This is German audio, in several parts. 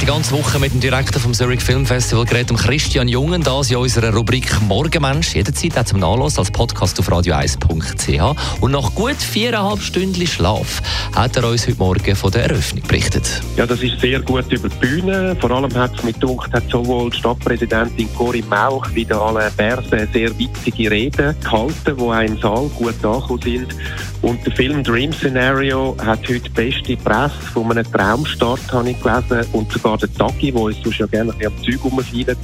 die ganze Woche mit dem Direktor vom Zurich Film Festival geredet, Christian Jungen, das in unserer Rubrik Morgenmensch. Jederzeit auch zum Nachlass als Podcast auf radio1.ch. Und nach gut viereinhalb Stunden Schlaf hat er uns heute Morgen von der Eröffnung berichtet. Ja, das ist sehr gut über die Bühne. Vor allem hat es mit gedacht, sowohl die Stadtpräsidentin Corinne Mauch wie der Alain Berset sehr witzige Reden gehalten, die auch im Saal gut angekommen sind. Und der Film Dream Scenario hat heute die beste Presse von einem Traumstart, habe ich gelesen. Und sogar der Tagi, der uns sonst ja gerne am Zeug rumfeiert,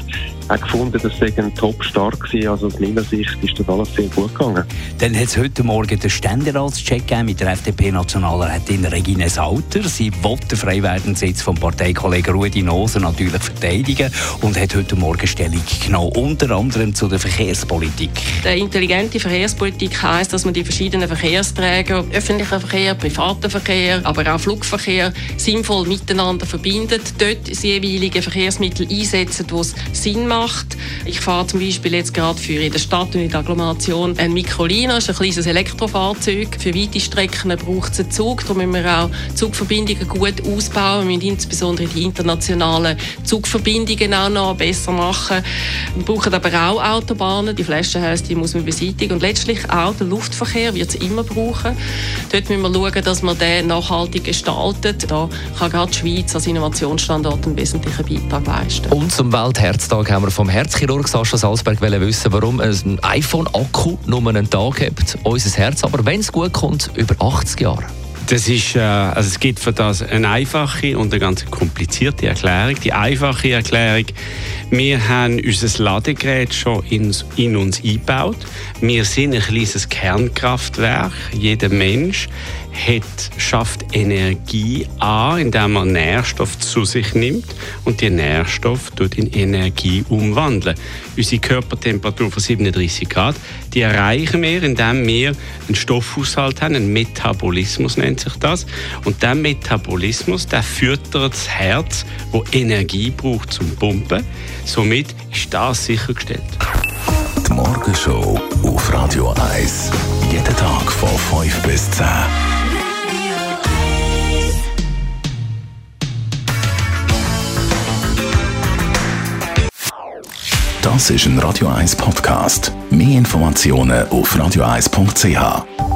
hat gefunden, das sei ein Top-Start gewesen. Also aus meiner Sicht ist das alles sehr gut gegangen. Dann hat es heute Morgen den Ständeratscheck gegeben mit der FDP-Nationalrätin Regine Sauter. Sie wollte den Freiwerdensitz vom Parteikollegen Rudi Noser natürlich verteidigen und hat heute Morgen Stellung genommen, unter anderem zu der Verkehrspolitik. Die intelligente Verkehrspolitik heisst, dass man die verschiedenen Verkehrsträger, öffentlichen Verkehr, privaten Verkehr, aber auch Flugverkehr, sinnvoll miteinander verbindet, dort das jeweilige Verkehrsmittel einsetzen, wo es Sinn macht. Ich fahre zum Beispiel jetzt gerade für in der Stadt und in der Agglomeration ein Microlina, das ist ein kleines Elektrofahrzeug. Für weite Strecken braucht es einen Zug, darum müssen wir auch Zugverbindungen gut ausbauen. Wir müssen insbesondere die internationalen Zugverbindungen auch noch besser machen. Wir brauchen aber auch Autobahnen, die Flaschenhälse, die muss man beseitigen. Und letztlich auch der Luftverkehr wird es immer brauchen. Dort müssen wir schauen, dass man den nachhaltig gestaltet. Da kann gerade die Schweiz als Innovationsstandort einen wesentlichen Beitrag leisten. Und zum Weltherztag haben wir vom Herzchirurg Sascha Salzberg wissen, warum ein iPhone-Akku nur einen Tag hat. Unser Herz aber, wenn es gut kommt, über 80 Jahre. Das ist, äh, also es gibt für das eine einfache und eine ganz komplizierte Erklärung. Die einfache Erklärung, wir haben unser Ladegerät schon in, uns eingebaut. Wir sind ein kleines Kernkraftwerk. Jeder Mensch hat, schafft Energie an, indem er Nährstoff zu sich nimmt und die Nährstoff tut in Energie umwandeln. Unsere Körpertemperatur von 37 Grad, die erreichen wir, indem wir einen Stoffhaushalt haben, einen Metabolismus nennt sich das. Und der Metabolismus, der füttert das Herz, wo Energie braucht zum Pumpen. Somit ist das sichergestellt. Die Morgenshow auf Radio 1. Jeden Tag von 5 bis 10. Das ist ein Radio 1 Podcast. Mehr Informationen auf radio1.ch.